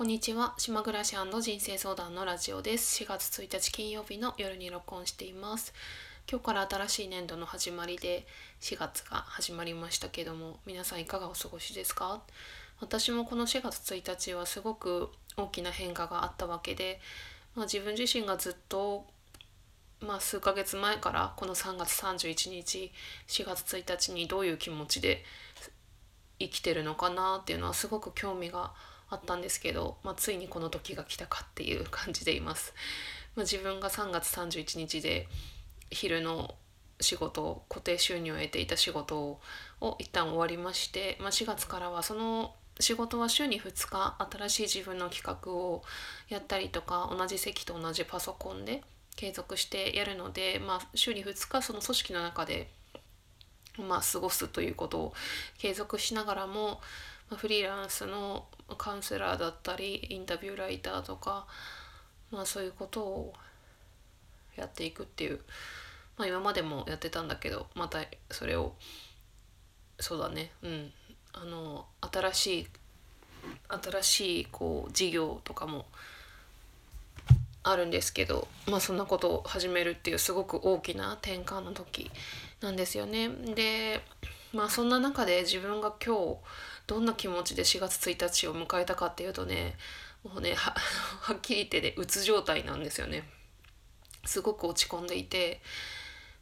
こんにちは。島暮らし人生相談のラジオです。4月1日金曜日の夜に録音しています。今日から新しい年度の始まりで4月が始まりましたけども皆さんいかがお過ごしですか？私もこの4月1日はすごく大きな変化があったわけで、まあ、自分自身がずっとまあ、数ヶ月前からこの3月31日4月1日にどういう気持ちで生きてるのかなっていうのはすごく興味があったんですけど、まあ、ついにこの時が来たかっていう感じでいます。まあ、自分が3月31日で昼の仕事固定収入を得ていた仕事を一旦終わりまして、まあ、4月からはその仕事は週に2日新しい自分の企画をやったりとか同じ席と同じパソコンで継続してやるので、まあ、週に2日その組織の中で、まあ、過ごすということを継続しながらも、まあ、フリーランスのカウンセラーだったりインタビューライターとか、まあ、そういうことをやっていくっていう、まあ、今までもやってたんだけどまたそれをそうだねうんあの新しい新しいこう事業とかもあるんですけど、まあ、そんなことを始めるっていうすごく大きな転換の時なんですよね。でまあそんな中で自分が今日どんな気持ちで4月1日を迎えたかっていうとねもうね はっきり言ってねうつ状態なんですよね。すごく落ち込んでいて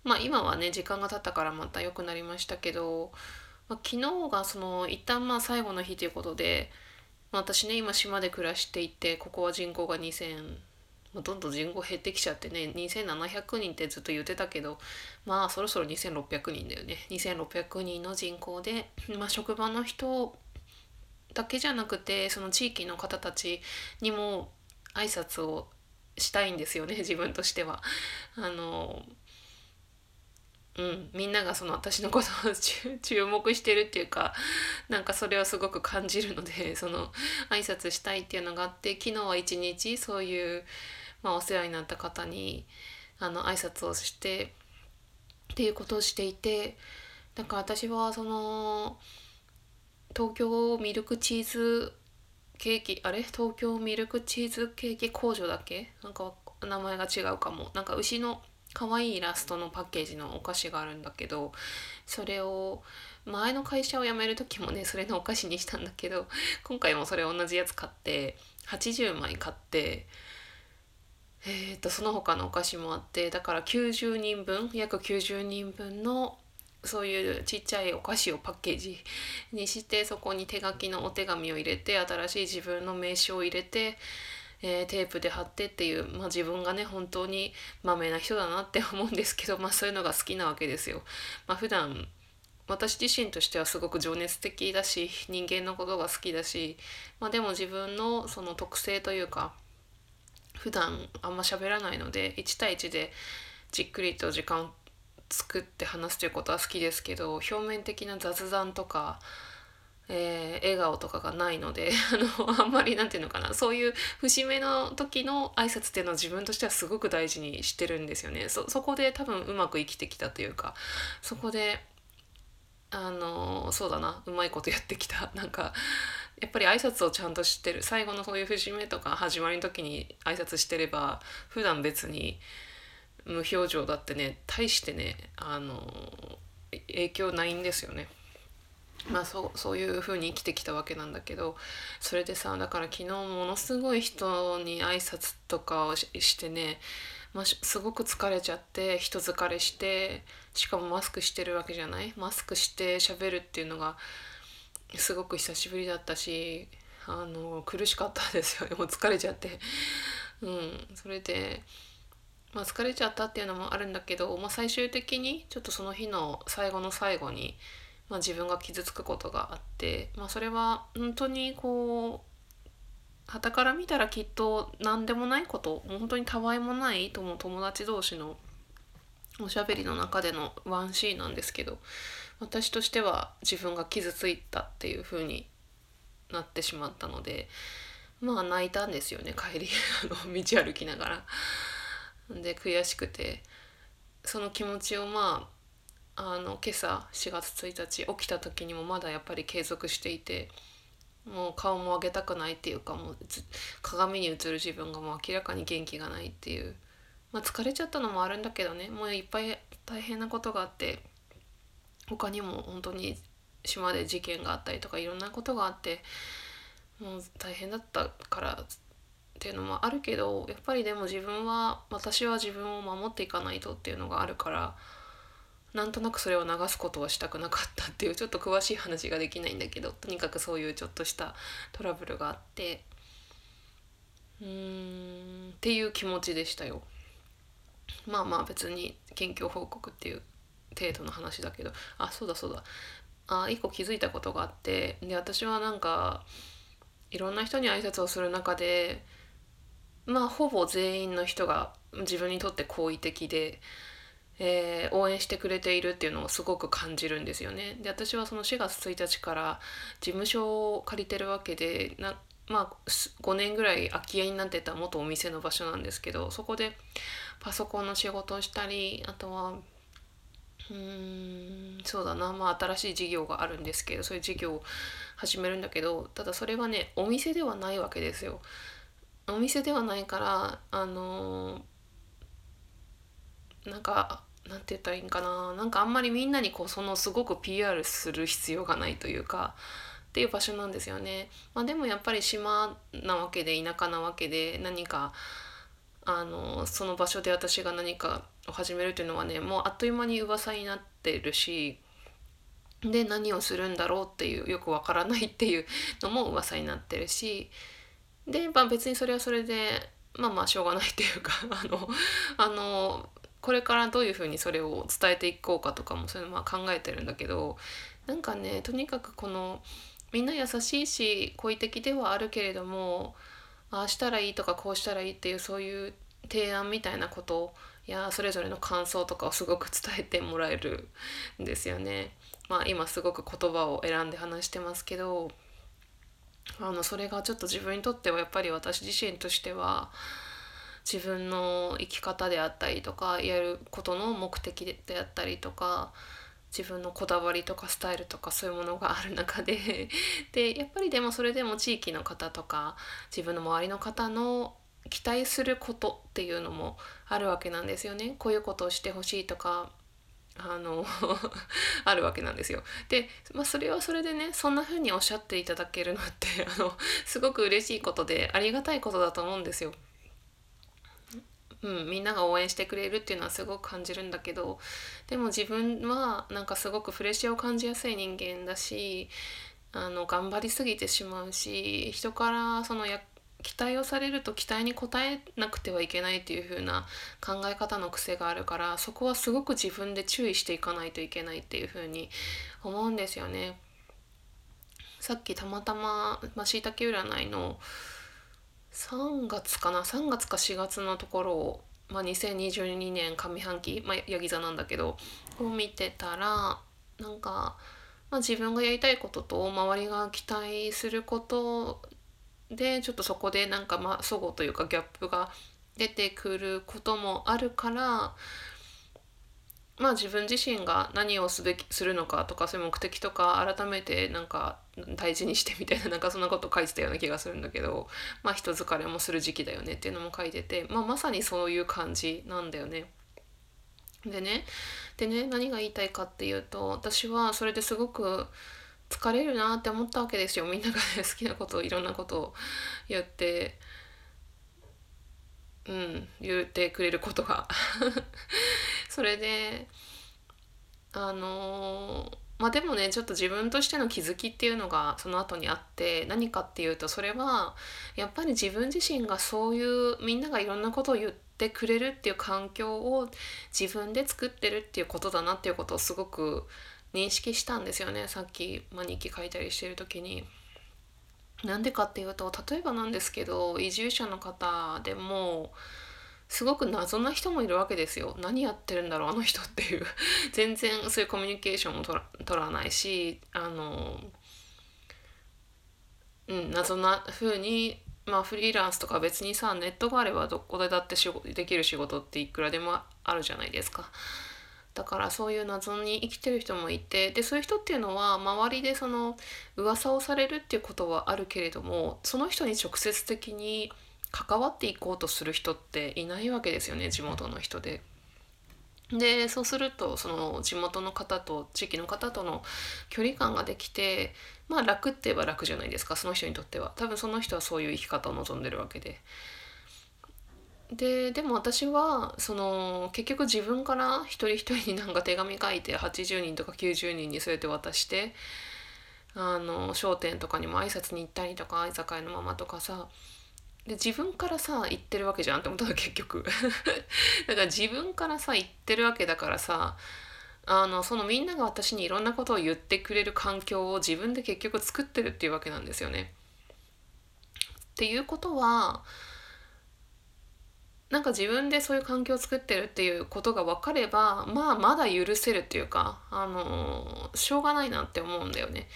まあ今はね時間が経ったからまた良くなりましたけど、まあ、昨日がその一旦まあ最後の日ということで、まあ、私ね今島で暮らしていてここは人口が2000どんどん人口減ってきちゃってね2700人ってずっと言ってたけどまあそろそろ2600人だよね2600人の人口で、まあ、職場の人だけじゃなくてその地域の方たちにも挨拶をしたいんですよね 自分としては。あのうん、みんながその私のことを注目してるっていうかなんかそれをすごく感じるのでその挨拶したいっていうのがあって昨日は一日そういうまあ、お世話になった方にあの挨拶をしてっていうことをしていてだから私はその東京ミルクチーズケーキあれ？東京ミルクチーズケーキ工場だっけ？なんか名前が違うかも。なんか牛の可愛いイラストのパッケージのお菓子があるんだけどそれを前の会社を辞める時もねそれのお菓子にしたんだけど今回もそれ同じやつ買って80枚買ってえーと、その他のお菓子もあってだから90人分約90人分のそういうちっちゃいお菓子をパッケージにしてそこに手書きのお手紙を入れて新しい自分の名刺を入れて、えー、テープで貼ってっていう、まあ、自分がね本当にまめな人だなって思うんですけど、まあ、そういうのが好きなわけですよ。まあ、普段私自身としてはすごく情熱的だし人間のことが好きだし、まあ、でも自分のその特性というか普段あんま喋らないので1対1でじっくりと時間を作って話すということは好きですけど表面的な雑談とか、えー、笑顔とかがないので あのあんまり何て言うのかなそういう節目の時の挨拶っていうのを自分としてはすごく大事にしてるんですよね。そこで多分うまく生きてきたというかそこであのそうだなうまいことやってきたなんかやっぱり挨拶をちゃんと知ってる最後のそういう節目とか始まりの時に挨拶してれば普段別に無表情だってね大してねあの影響ないんですよね。まあそうそういう風に生きてきたわけなんだけどそれでさだから昨日ものすごい人に挨拶とかをしてね、まあ、すごく疲れちゃって人疲れしてしかもマスクしてるわけじゃない？マスクして喋るっていうのがすごく久しぶりだったしあの苦しかったですよね。もう疲れちゃって。うん。それでまあ疲れちゃったっていうのもあるんだけど、まあ、最終的にちょっとその日の最後の最後に、まあ、自分が傷つくことがあって、まあ、それは本当にこう傍から見たらきっと何でもないこと本当にたわいもないと思う友達同士のおしゃべりの中でのワンシーンなんですけど私としては自分が傷ついたっていう風になってしまったのでまあ泣いたんですよね帰り道歩きながら。で悔しくてその気持ちをまああの今朝4月1日起きた時にもまだやっぱり継続していてもう顔も上げたくないっていうかもう鏡に映る自分がもう明らかに元気がないっていう、まあ、疲れちゃったのもあるんだけどねもういっぱい大変なことがあって他にも本当に島で事件があったりとかいろんなことがあってもう大変だったからっていうのもあるけどやっぱりでも自分は私は自分を守っていかないとっていうのがあるからなんとなくそれを流すことはしたくなかったっていうちょっと詳しい話ができないんだけどとにかくそういうちょっとしたトラブルがあってうーんっていう気持ちでしたよ。まあまあ別に近況報告っていう程度の話だけど。あそうだそうだ。あ一個気づいたことがあって。で私はなんかいろんな人に挨拶をする中でまあほぼ全員の人が自分にとって好意的で、えー、応援してくれているっていうのをすごく感じるんですよね。で私はその4月1日から事務所を借りてるわけでなまあ5年ぐらい空き家になってた元お店の場所なんですけどそこでパソコンの仕事をしたりあとはうんそうだなまあ新しい事業があるんですけどそういう事業を始めるんだけどただそれはねお店ではないわけですよ。お店ではないからあのー、なんかなんて言ったらいいんかななんかあんまりみんなにこうそのすごく PR する必要がないというかっていう場所なんですよね。まあ、でもやっぱり島なわけで田舎なわけで何かあのその場所で私が何かを始めるというのはねもうあっという間に噂になってるしで何をするんだろうっていうよくわからないっていうのも噂になってるしで、まあ、別にそれはそれでまあまあしょうがないっていうか あのあのこれからどういうふうにそれを伝えていこうかとかもそういうのは考えてるんだけどなんかねとにかくこのみんな優しいし好意的ではあるけれどもああしたらいいとかこうしたらいいっていうそういう提案みたいなことやそれぞれの感想とかをすごく伝えてもらえるんですよね。まあ今すごく言葉を選んで話してますけどあのそれがちょっと自分にとってはやっぱり私自身としては自分の生き方であったりとかやることの目的であったりとか自分のこだわりとかスタイルとかそういうものがある中ででやっぱりでもそれでも地域の方とか自分の周りの方の期待することっていうのもあるわけなんですよね。こういうことをしてほしいとかあの あるわけなんですよ。で、まあ、それはそれでねそんな風におっしゃっていただけるのってあのすごく嬉しいことでありがたいことだと思うんですよ。うん、みんなが応援してくれるっていうのはすごく感じるんだけどでも自分はなんかすごくプレッシャーを感じやすい人間だしあの頑張りすぎてしまうし人からそのや期待をされると期待に応えなくてはいけないっていう風な考え方の癖があるからそこはすごく自分で注意していかないといけないっていう風に思うんですよね。さっきたまたましいたけ占いの3月かな3月か4月のところを、まあ、2022年上半期、まあ、ヤギ座なんだけどを見てたらなんか、まあ、自分がやりたいことと周りが期待することでちょっとそこでなんかまあ齟齬というかギャップが出てくることもあるからまあ自分自身が何をすべきするのかとかそういう目的とか改めてなんか大事にしてみたいな なんかそんなこと書いてたような気がするんだけどまあ人疲れもする時期だよねっていうのも書いてて、まあ、まさにそういう感じなんだよね。でねでね何が言いたいかっていうと私はそれですごく疲れるなって思ったわけですよ。みんなが、ね、好きなことをいろんなことを言って。うん言ってくれることが。それであのまあでもねちょっと自分としての気づきっていうのがその後にあって何かっていうとそれはやっぱり自分自身がそういうみんながいろんなことを言ってくれるっていう環境を自分で作ってるっていうことだなっていうことをすごく認識したんですよねさっき、まあ、日記書いたりしてる時に。なんでかっていうと例えばなんですけど移住者の方でもすごく謎な人もいるわけですよ。何やってるんだろうあの人っていう 全然そういうコミュニケーションも取らないしあのうん謎な風にまあフリーランスとか別にさネットがあればどこでだって仕事できる仕事っていくらでもあるじゃないですか。だからそういう謎に生きてる人もいてでそういう人っていうのは周りでその噂をされるっていうことはあるけれどもその人に直接的に関わっていこうとする人っていないわけですよね地元の人で。でそうするとその地元の方と地域の方との距離感ができてまあ楽って言えば楽じゃないですかその人にとっては多分その人はそういう生き方を望んでるわけで。ででも私はその結局自分から一人一人になんか手紙書いて80人とか90人にそうやって渡してあの商店とかにも挨拶に行ったりとか居酒屋のママとかさで自分からさ言ってるわけじゃんって思ったら結局 だから自分からさ言ってるわけだからさあのそのみんなが私にいろんなことを言ってくれる環境を自分で結局作ってるっていうわけなんですよね。っていうことはなんか自分でそういう環境を作ってるっていうことが分かればまあまだ許せるっていうかあのしょうがないなって思うんだよね。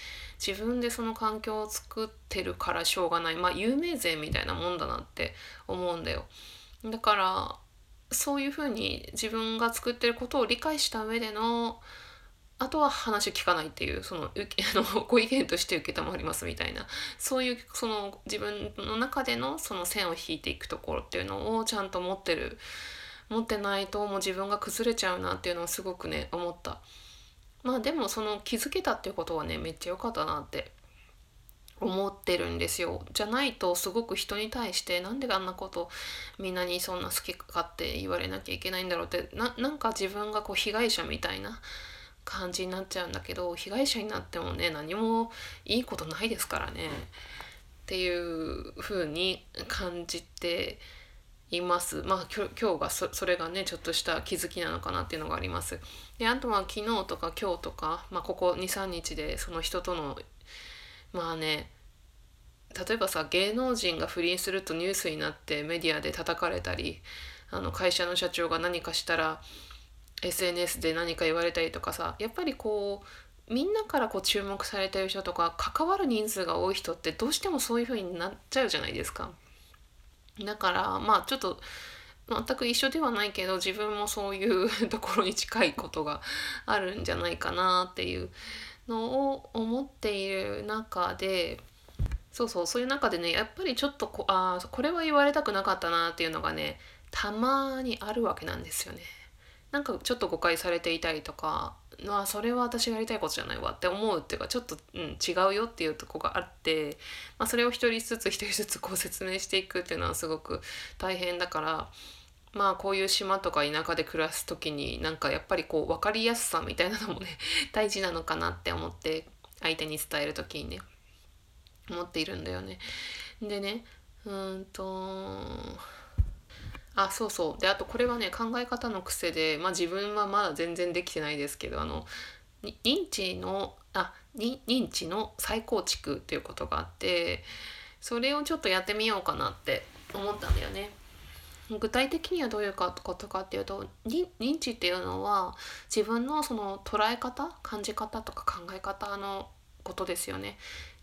自分でその環境を作ってるからしょうがないまあ有名税みたいなもんだなって思うんだよ。だからそういうふうに自分が作ってることを理解した上でのあとは話聞かないっていうその あのご意見として承りますみたいな。そういうその自分の中でのその線を引いていくところっていうのをちゃんと持ってる持ってないともう自分が崩れちゃうなっていうのをすごくね思った。まあでもその気づけたっていうことはねめっちゃ良かったなって思ってるんですよ。じゃないとすごく人に対してなんであんなことみんなにそんな好きかって言われなきゃいけないんだろうってなんか自分がこう被害者みたいな感じになっちゃうんだけど被害者になってもね何もいいことないですからねっていう風に感じています。まあ今日がそそれがねちょっとした気づきなのかなっていうのがあります。であとは昨日とか今日とか、まあ、ここ23日でその人とのまあね例えばさ芸能人が不倫するとニュースになってメディアで叩かれたりあの会社の社長が何かしたら SNS で何か言われたりとかさやっぱりこうみんなからこう注目されてる人とか関わる人数が多い人ってどうしてもそういう風になっちゃうじゃないですか。だからまあちょっと全く一緒ではないけど自分もそういう ところに近いことがあるんじゃないかなっていうのを思っている中でそうそうそういう中でねやっぱりちょっとこあこれは言われたくなかったなっていうのがねたまにあるわけなんですよね。なんかちょっと誤解されていたりとかまあそれは私がやりたいことじゃないわって思うっていうかちょっと、うん、違うよっていうとこがあって、まあ、それを一人ずつ一人ずつ こう説明していくっていうのはすごく大変だからまあこういう島とか田舎で暮らす時になんかやっぱりこう分かりやすさみたいなのもね 大事なのかなって思って相手に伝える時にね思っているんだよね。でねうんとあそうそうであとこれはね考え方の癖で、まあ、自分はまだ全然できてないですけどあの認知のあ認知の再構築っていうことがあってそれをちょっとやってみようかなって思ったんだよね。具体的にはどういうことかっていうと認知っていうのは自分のその捉え方感じ方とか考え方のことですよね。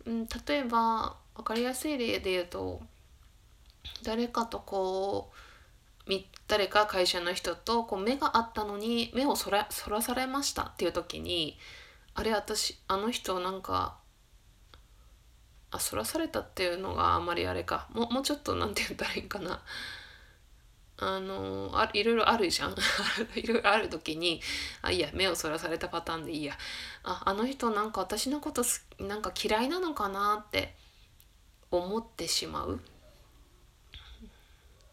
うん、例えば分かりやすい例で言うと誰かとこう誰か会社の人とこう目があったのに目をそらそらされましたっていう時にあれ私あの人なんかあそらされたっていうのがあんまりあれか。ももうちょっと何て言ったらいいかな。あのあいろいろあるじゃん。いろいろある時にあいや目をそらされたパターンでいいや。ああの人なんか私のことなんか嫌いなのかなって思ってしまう。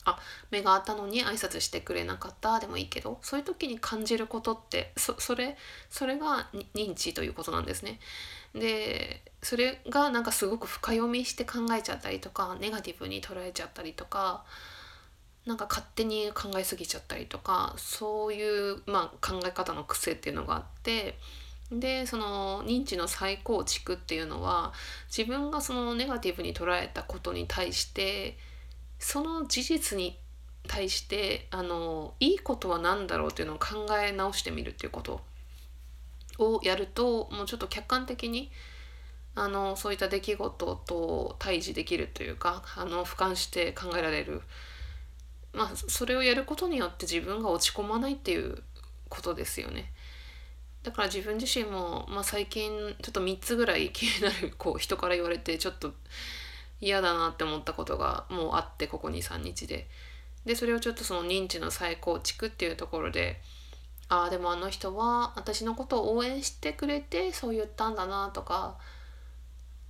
あ目があったのに挨拶してくれなかったでもいいけどそういう時に感じることってそれそれが認知ということなんですね。でそれがなんかすごく深読みして考えちゃったりとかネガティブに捉えちゃったりとかなんか勝手に考えすぎちゃったりとかそういう、まあ、考え方の癖っていうのがあってでその認知の再構築っていうのは自分がそのネガティブに捉えたことに対してその事実に対してあのいいことは何だろうっていうのを考え直してみるっていうことをやるともうちょっと客観的にあのそういった出来事と対峙できるというかあの俯瞰して考えられる、まあ、それをやることによって自分が落ち込まないっていうことですよね。だから自分自身も、まあ、最近ちょっと3つぐらい気になるこう人から言われてちょっと嫌だなって思ったことがもうあってここ23日で。でそれをちょっとその認知の再構築っていうところでああでもあの人は私のことを応援してくれてそう言ったんだなとか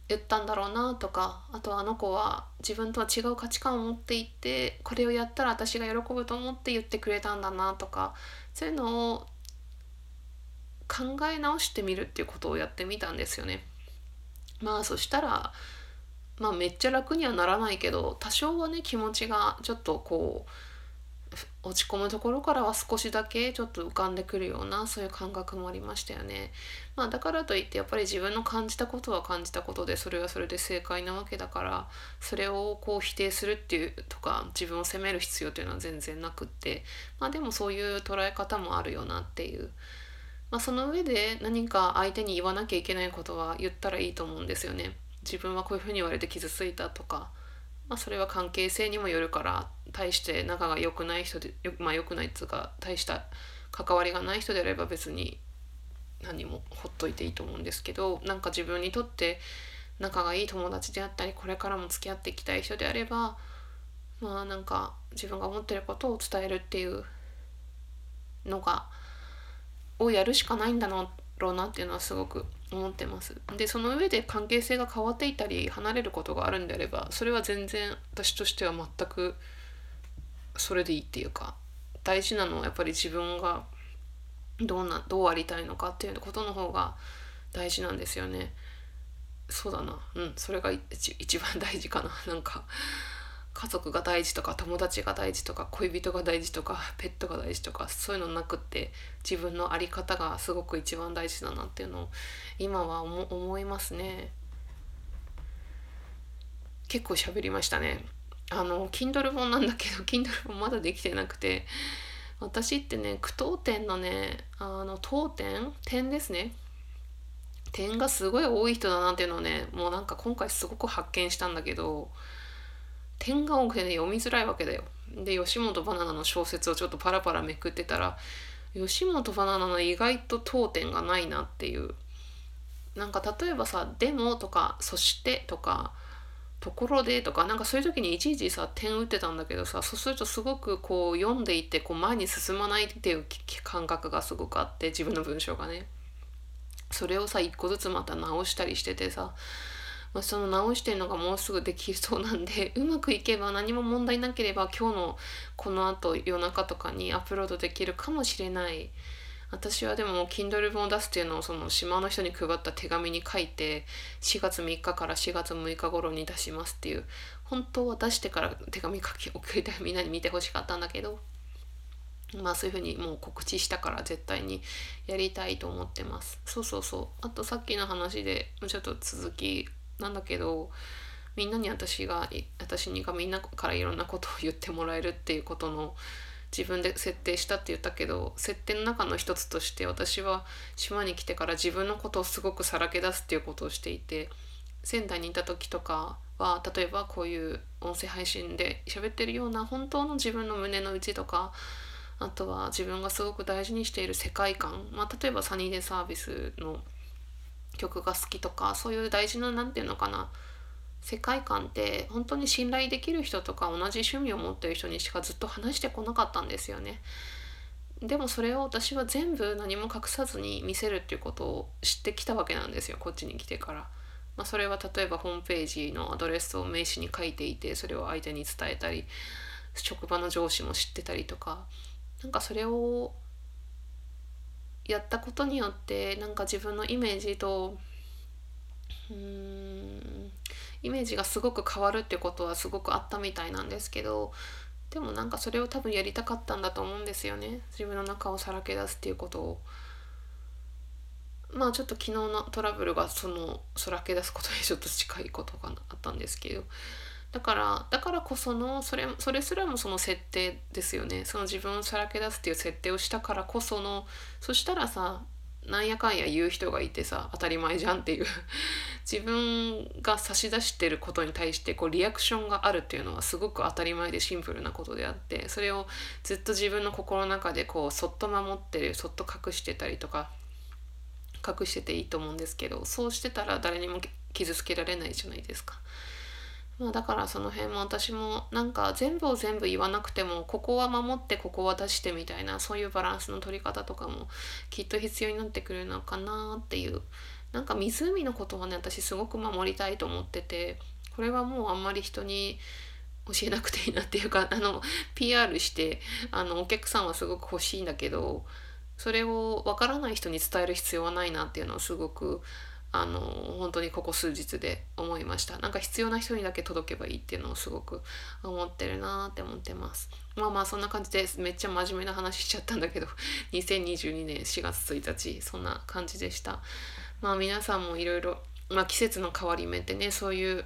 言ったんだろうなとかあとあの子は自分とは違う価値観を持っていてこれをやったら私が喜ぶと思って言ってくれたんだなとかそういうのを考え直してみるっていうことをやってみたんですよね。まあそしたらまあめっちゃ楽にはならないけど多少はね気持ちがちょっとこう落ち込むところからは少しだけちょっと浮かんでくるようなそういう感覚もありましたよね。まあ、だからといってやっぱり自分の感じたことは感じたことでそれはそれで正解なわけだからそれをこう否定するっていうとか自分を責める必要というのは全然なくってまあでもそういう捉え方もあるよなっていう。まあ、その上で何か相手に言わなきゃいけないことは言ったらいいと思うんですよね。自分はこういうふうに言われて傷ついたとかまあ、それは関係性にもよるから大して仲が良くない人でよまあ良くないっつうか大した関わりがない人であれば別に何もほっといていいと思うんですけどなんか自分にとって仲がいい友達であったりこれからも付き合っていきたい人であればまあなんか自分が思ってることを伝えるっていうのがをやるしかないんだろうなっていうのはすごく思ってます。でその上で関係性が変わっていたり離れることがあるんであればそれは全然私としては全くそれでいいっていうか大事なのはやっぱり自分がどうなどうありたいのかっていうことの方が大事なんですよね。そうだな。うんそれが一番大事かな。なんか家族が大事とか友達が大事とか恋人が大事とかペットが大事とかそういうのなくって自分の在り方がすごく一番大事だなっていうのを今は思いますね。結構喋りましたね。あの Kindle 本なんだけど Kindle 本まだできてなくて私ってね句読点のねあの当点点ですね。点がすごい多い人だなっていうのをねもうなんか今回すごく発見したんだけど点が多くてね読みづらいわけだよ。で吉本バナナの小説をちょっとパラパラめくってたら吉本バナナの意外と当点がないなっていうなんか例えばさ「でも」とか「そして」とか「ところで」とかなんかそういう時にいちいちさ点打ってたんだけどさそうするとすごくこう読んでいてこう前に進まないっていう感覚がすごくあって自分の文章がね。それをさ一個ずつまた直したりしててさまあ、その直してるのがもうすぐできそうなんで うまくいけば何も問題なければ今日のこのあと夜中とかにアップロードできるかもしれない。私はでも Kindle 本を出すっていうのをその島の人に配った手紙に書いて4月3日から4月6日頃に出しますっていう本当は出してから手紙書き送りたいみんなに見てほしかったんだけどまあそういうふうにもう告知したから絶対にやりたいと思ってます。そうそうそう。あとさっきの話でちょっと続きなんだけどみんなに私が私にがみんなからいろんなことを言ってもらえるっていうことの自分で設定したって言ったけど設定の中の一つとして私は島に来てから自分のことをすごくさらけ出すっていうことをしていて仙台にいた時とかは例えばこういう音声配信で喋ってるような本当の自分の胸の内とかあとは自分がすごく大事にしている世界観、まあ、例えばサニーデサービスの曲が好きとかそういう大事な何て言うのかな世界観って本当に信頼できる人とか同じ趣味を持ってる人にしかずっと話してこなかったんですよね。でもそれを私は全部何も隠さずに見せるっていうことを知ってきたわけなんですよこっちに来てから。まあ、それは例えばホームページのアドレスを名刺に書いていてそれを相手に伝えたり職場の上司も知ってたりとかなんかそれをやったことによってなんか自分のイメージとうんイメージがすごく変わるってことはすごくあったみたいなんですけどでもなんかそれを多分やりたかったんだと思うんですよね自分の中をさらけ出すっていうことを。まあちょっと昨日のトラブルがそのさらけ出すことにちょっと近いことがあったんですけどだからだからこそのそれそれすらもその設定ですよねその自分をさらけ出すっていう設定をしたからこそのそしたらさなんやかんや言う人がいてさ当たり前じゃんっていう 自分が差し出してることに対してこうリアクションがあるっていうのはすごく当たり前でシンプルなことであってそれをずっと自分の心の中でこうそっと守ってるそっと隠してたりとか隠してていいと思うんですけどそうしてたら誰にも傷つけられないじゃないですか。まあ、だからその辺も私もなんか全部を全部言わなくてもここは守ってここは出してみたいなそういうバランスの取り方とかもきっと必要になってくるのかなっていう。なんか湖のことはね私すごく守りたいと思っててこれはもうあんまり人に教えなくていいなっていうか あの PR してあのお客さんはすごく欲しいんだけどそれを分からない人に伝える必要はないなっていうのをすごくあの本当にここ数日で思いました。なんか必要な人にだけ届けばいいっていうのをすごく思ってるなって思ってます。まあまあそんな感じでめっちゃ真面目な話しちゃったんだけど2022年4月1日そんな感じでした。まあ皆さんもいろいろ季節の変わり目ってねそういう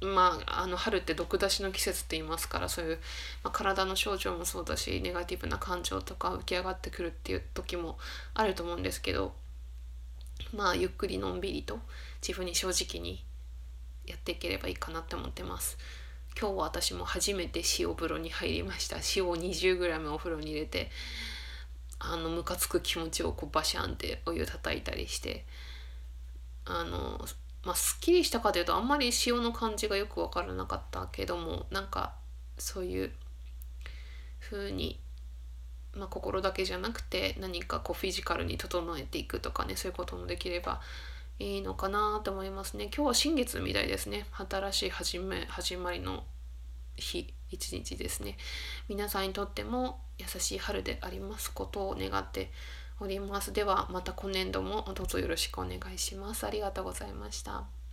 まあ、あの春って毒出しの季節って言いますからそういう、まあ、体の症状もそうだしネガティブな感情とか浮き上がってくるっていう時もあると思うんですけどまあゆっくりのんびりと自分に正直にやっていければいいかなって思ってます。今日は私も初めて塩風呂に入りました塩を 20g お風呂に入れてあのムカつく気持ちをこうバシャンってお湯叩いたりしてあのまあすっきりしたかというとあんまり塩の感じがよく分からなかったけどもなんかそういう風にまあ、心だけじゃなくて何かこうフィジカルに整えていくとかねそういうこともできればいいのかなと思いますね。今日は新月みたいですね。新しい始め始まりの日一日ですね。皆さんにとっても優しい春でありますことを願っております。ではまた今年度もどうぞよろしくお願いします。ありがとうございました。